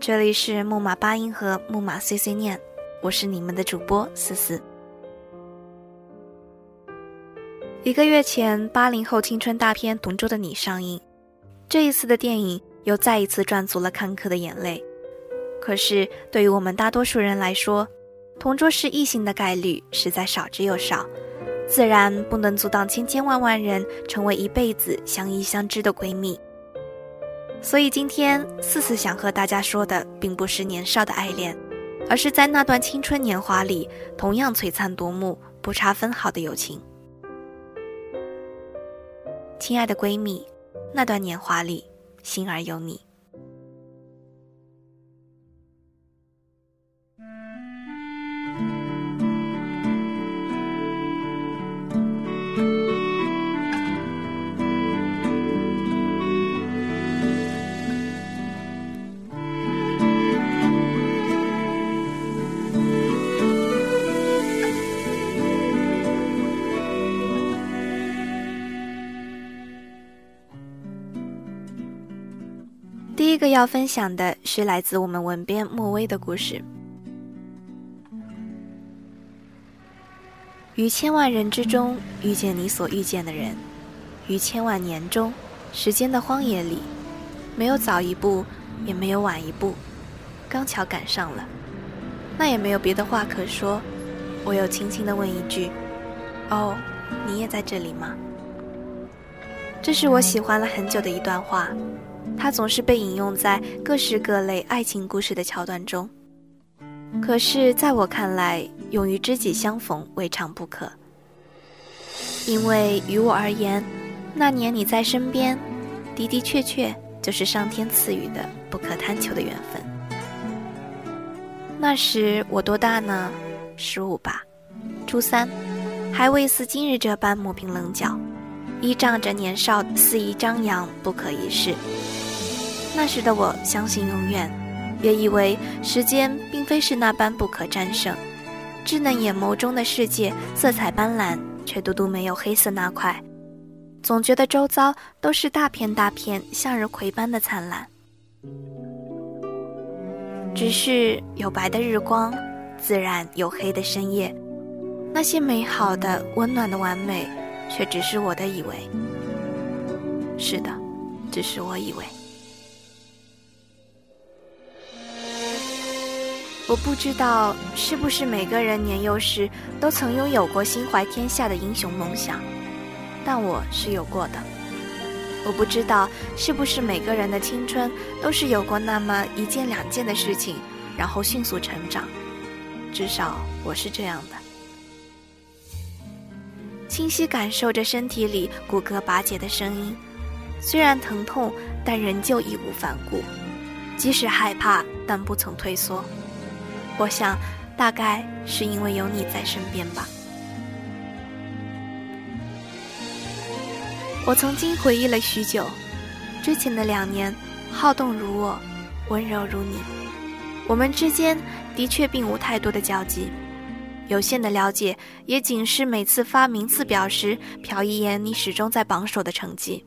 这里是木马八音盒木马碎碎念，我是你们的主播思思。一个月前，八零后青春大片《同桌的你》上映，这一次的电影又再一次赚足了看客的眼泪。可是，对于我们大多数人来说，同桌是异性的概率实在少之又少，自然不能阻挡千千万万人成为一辈子相依相知的闺蜜。所以今天四四想和大家说的，并不是年少的爱恋，而是在那段青春年华里，同样璀璨夺目、不差分毫的友情。亲爱的闺蜜，那段年华里，心儿有你。个要分享的是来自我们文编莫微的故事。于千万人之中遇见你所遇见的人，于千万年中，时间的荒野里，没有早一步，也没有晚一步，刚巧赶上了，那也没有别的话可说，我又轻轻的问一句：“哦，你也在这里吗？”这是我喜欢了很久的一段话。它总是被引用在各式各类爱情故事的桥段中，可是在我看来，勇于知己相逢未尝不可。因为于我而言，那年你在身边，的的确确就是上天赐予的不可贪求的缘分。那时我多大呢？十五吧，初三，还未似今日这般磨平棱角，依仗着年少肆意张扬，不可一世。那时的我相信永远，也以为时间并非是那般不可战胜。稚嫩眼眸中的世界色彩斑斓，却独独没有黑色那块。总觉得周遭都是大片大片向日葵般的灿烂。只是有白的日光，自然有黑的深夜。那些美好的、温暖的完美，却只是我的以为。是的，只是我以为。我不知道是不是每个人年幼时都曾拥有过心怀天下的英雄梦想，但我是有过的。我不知道是不是每个人的青春都是有过那么一件两件的事情，然后迅速成长。至少我是这样的。清晰感受着身体里骨骼拔节的声音，虽然疼痛，但仍旧义无反顾。即使害怕，但不曾退缩。我想，大概是因为有你在身边吧。我曾经回忆了许久，之前的两年，好动如我，温柔如你。我们之间的确并无太多的交集，有限的了解也仅是每次发名次表时瞟一眼你始终在榜首的成绩。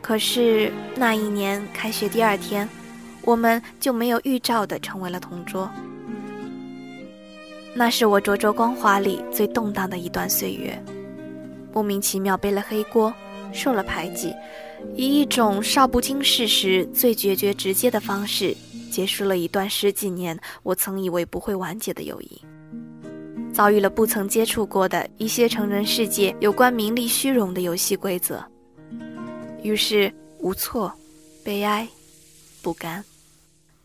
可是那一年开学第二天。我们就没有预兆的成为了同桌。那是我灼灼光华里最动荡的一段岁月，莫名其妙背了黑锅，受了排挤，以一种少不经事时最决绝直接的方式，结束了一段十几年我曾以为不会完结的友谊。遭遇了不曾接触过的一些成人世界有关名利虚荣的游戏规则，于是无措、悲哀、不甘。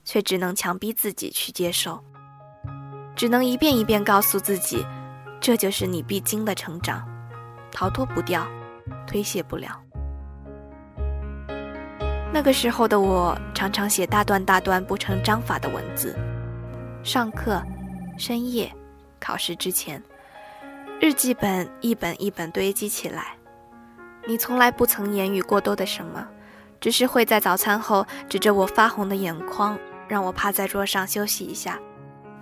却只能强逼自己去接受，只能一遍一遍告诉自己，这就是你必经的成长，逃脱不掉，推卸不了。那个时候的我，常常写大段大段不成章法的文字，上课、深夜、考试之前，日记本一本一本堆积起来。你从来不曾言语过多的什么，只是会在早餐后指着我发红的眼眶，让我趴在桌上休息一下，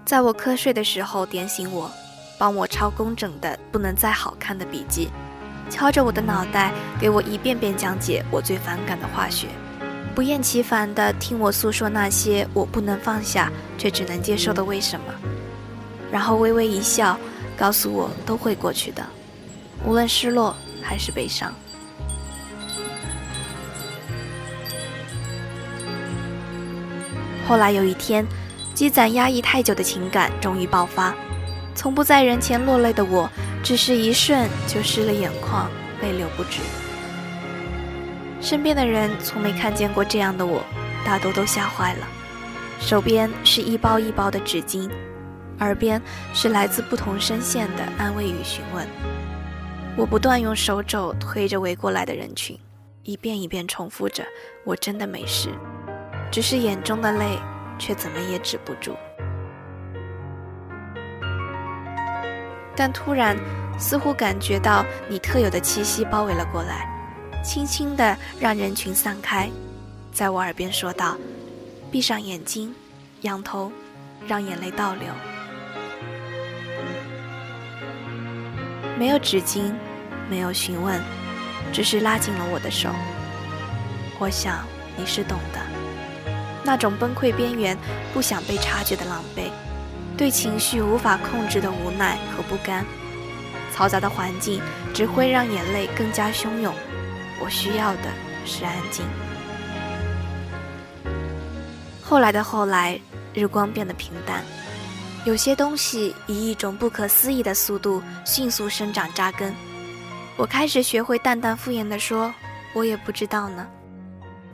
在我瞌睡的时候点醒我，帮我抄工整的不能再好看的笔记，敲着我的脑袋给我一遍遍讲解我最反感的化学，不厌其烦地听我诉说那些我不能放下却只能接受的为什么，然后微微一笑，告诉我都会过去的，无论失落还是悲伤。后来有一天，积攒压抑太久的情感终于爆发。从不在人前落泪的我，只是一瞬就湿了眼眶，泪流不止。身边的人从没看见过这样的我，大多都吓坏了。手边是一包一包的纸巾，耳边是来自不同声线的安慰与询问。我不断用手肘推着围过来的人群，一遍一遍重复着：“我真的没事。”只是眼中的泪，却怎么也止不住。但突然，似乎感觉到你特有的气息包围了过来，轻轻的让人群散开，在我耳边说道：“闭上眼睛，仰头，让眼泪倒流。”没有纸巾，没有询问，只是拉紧了我的手。我想你是懂的。那种崩溃边缘、不想被察觉的狼狈，对情绪无法控制的无奈和不甘，嘈杂的环境只会让眼泪更加汹涌。我需要的是安静。后来的后来，日光变得平淡，有些东西以一种不可思议的速度迅速生长扎根。我开始学会淡淡敷衍地说：“我也不知道呢。”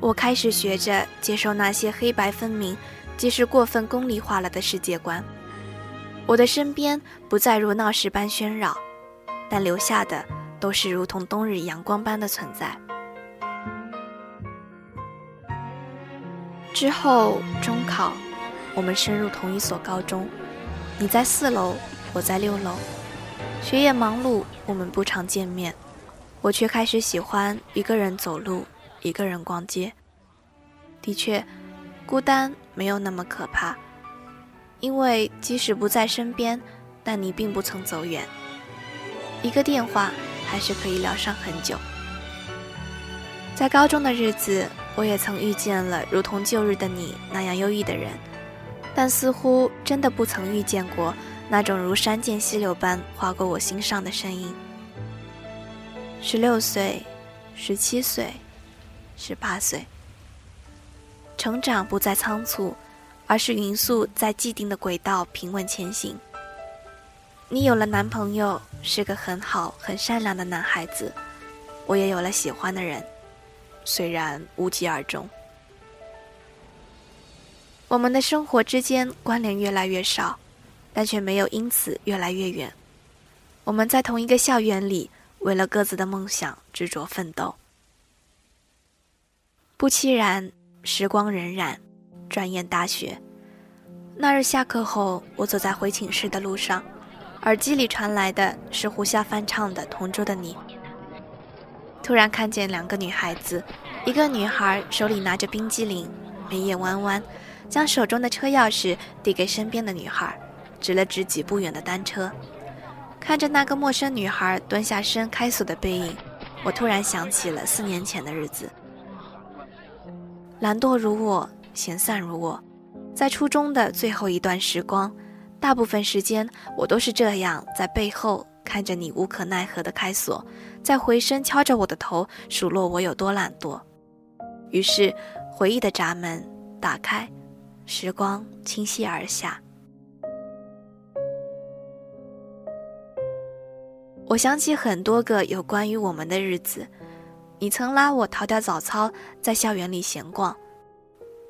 我开始学着接受那些黑白分明，即使过分功利化了的世界观。我的身边不再如闹市般喧扰，但留下的都是如同冬日阳光般的存在。之后中考，我们升入同一所高中，你在四楼，我在六楼。学业忙碌，我们不常见面，我却开始喜欢一个人走路。一个人逛街，的确，孤单没有那么可怕，因为即使不在身边，但你并不曾走远。一个电话还是可以聊上很久。在高中的日子，我也曾遇见了如同旧日的你那样忧郁的人，但似乎真的不曾遇见过那种如山涧溪流般划过我心上的声音。十六岁，十七岁。十八岁，成长不再仓促，而是匀速，在既定的轨道平稳前行。你有了男朋友，是个很好、很善良的男孩子。我也有了喜欢的人，虽然无疾而终。我们的生活之间关联越来越少，但却没有因此越来越远。我们在同一个校园里，为了各自的梦想执着奋斗。不期然，时光荏苒，转眼大学。那日下课后，我走在回寝室的路上，耳机里传来的是胡夏翻唱的《同桌的你》。突然看见两个女孩子，一个女孩手里拿着冰激凌，眉眼弯弯，将手中的车钥匙递给身边的女孩，指了指几步远的单车。看着那个陌生女孩蹲下身开锁的背影，我突然想起了四年前的日子。懒惰如我，闲散如我，在初中的最后一段时光，大部分时间我都是这样，在背后看着你无可奈何的开锁，在回身敲着我的头，数落我有多懒惰。于是，回忆的闸门打开，时光倾泻而下。我想起很多个有关于我们的日子。你曾拉我逃掉早操，在校园里闲逛，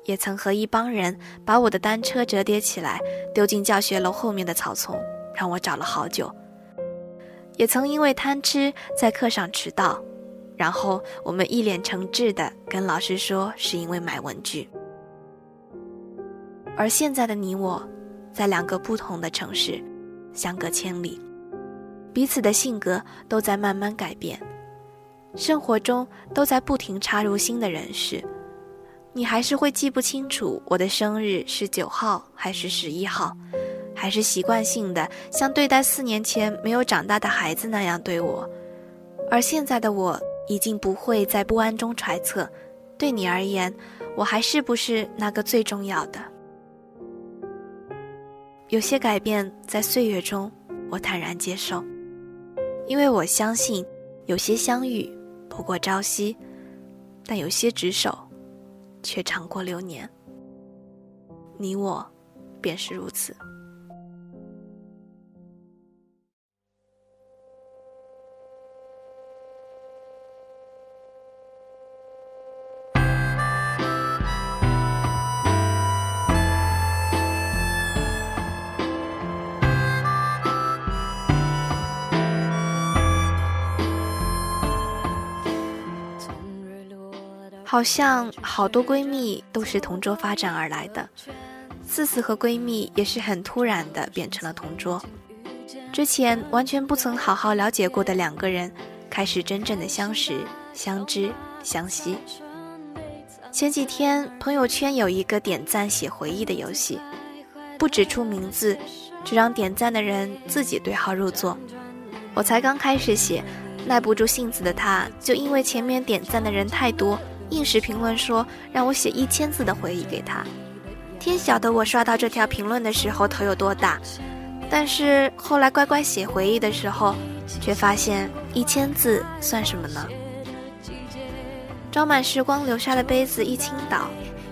也曾和一帮人把我的单车折叠起来，丢进教学楼后面的草丛，让我找了好久。也曾因为贪吃在课上迟到，然后我们一脸诚挚地跟老师说是因为买文具。而现在的你我，在两个不同的城市，相隔千里，彼此的性格都在慢慢改变，生活中都在不停插入新的人事。你还是会记不清楚我的生日是九号还是十一号，还是习惯性的像对待四年前没有长大的孩子那样对我。而现在的我已经不会在不安中揣测，对你而言，我还是不是那个最重要的？有些改变在岁月中，我坦然接受，因为我相信，有些相遇不过朝夕，但有些执手，却长过流年。你我，便是如此。好像好多闺蜜都是同桌发展而来的，四四和闺蜜也是很突然的变成了同桌。之前完全不曾好好了解过的两个人，开始真正的相识、相知、相惜。前几天朋友圈有一个点赞写回忆的游戏，不指出名字，只让点赞的人自己对号入座。我才刚开始写，耐不住性子的他，就因为前面点赞的人太多。硬是评论说让我写一千字的回忆给他，天晓得我刷到这条评论的时候头有多大。但是后来乖乖写回忆的时候，却发现一千字算什么呢？装满时光流沙的杯子一倾倒，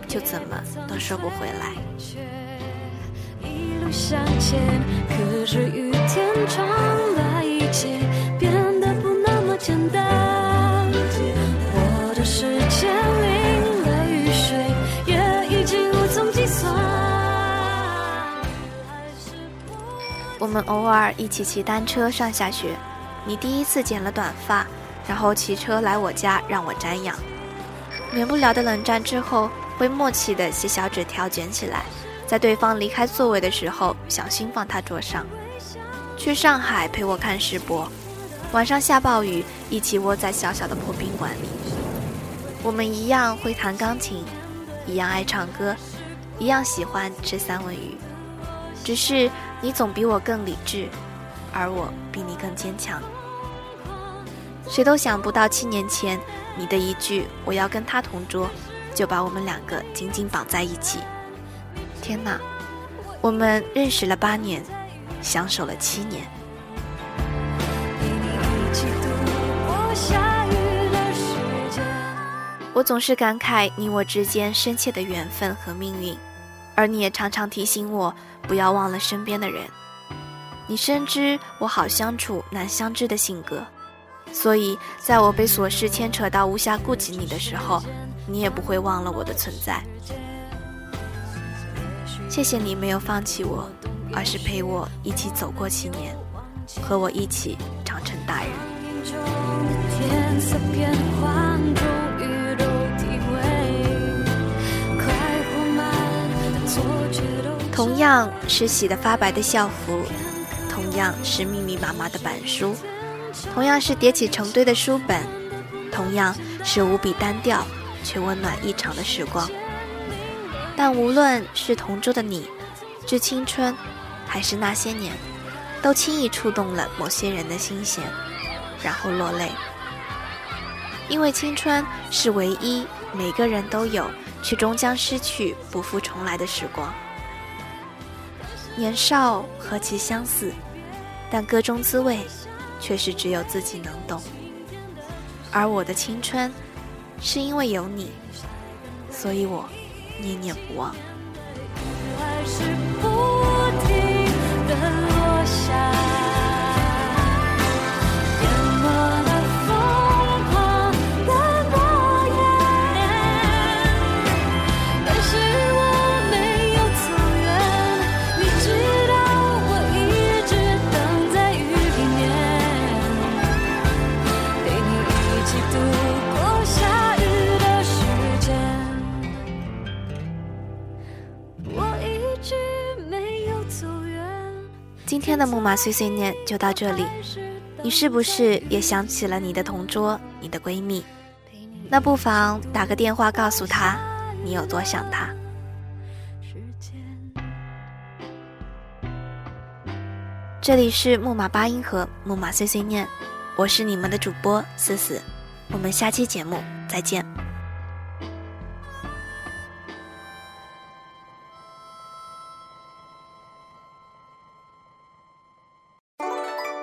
就怎么都收不回来。一路向前，可是雨天传来一切我们偶尔一起骑单车上下学，你第一次剪了短发，然后骑车来我家让我瞻仰。免不了的冷战之后，会默契的写小纸条卷起来，在对方离开座位的时候小心放他桌上。去上海陪我看世博，晚上下暴雨，一起窝在小小的破宾馆里。我们一样会弹钢琴，一样爱唱歌，一样喜欢吃三文鱼。只是你总比我更理智，而我比你更坚强。谁都想不到，七年前你的一句“我要跟他同桌”，就把我们两个紧紧绑在一起。天哪，我们认识了八年，相守了七年。我总是感慨你我之间深切的缘分和命运，而你也常常提醒我不要忘了身边的人。你深知我好相处难相知的性格，所以在我被琐事牵扯到无暇顾及你的时候，你也不会忘了我的存在。谢谢你没有放弃我，而是陪我一起走过七年，和我一起长成大人。同样是洗得发白的校服，同样是密密麻麻的板书，同样是叠起成堆的书本，同样是无比单调却温暖异常的时光。但无论是同桌的你，致青春，还是那些年，都轻易触动了某些人的心弦，然后落泪。因为青春是唯一每个人都有，却终将失去、不复重来的时光。年少何其相似，但歌中滋味，却是只有自己能懂。而我的青春，是因为有你，所以我念念不忘。今天的木马碎碎念就到这里，你是不是也想起了你的同桌、你的闺蜜？那不妨打个电话告诉她，你有多想她。这里是木马八音盒，木马碎碎念，我是你们的主播思思，我们下期节目再见。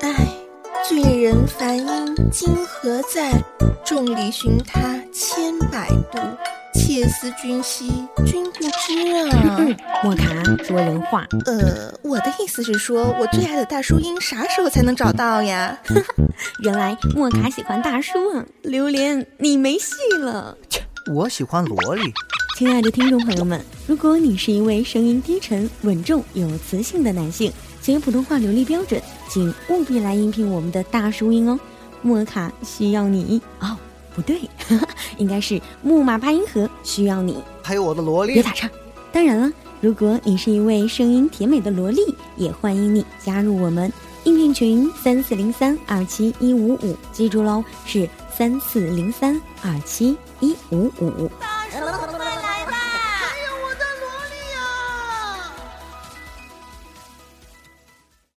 唉，醉人梵音今何在？众里寻他千百度。切思君兮，君不知啊！莫卡说人话。呃，我的意思是说，我最爱的大叔音啥时候才能找到呀？原来莫卡喜欢大叔啊！榴莲，你没戏了。切，我喜欢萝莉。亲爱的听众朋友们，如果你是一位声音低沉、稳重、有磁性的男性，且普通话流利标准，请务必来应聘我们的大叔音哦。莫卡需要你哦。不对，应该是木马八音盒需要你，还有我的萝莉。别打岔。当然了，如果你是一位声音甜美的萝莉，也欢迎你加入我们应聘群三四零三二七一五五，记住喽，是三四零三二七一五五。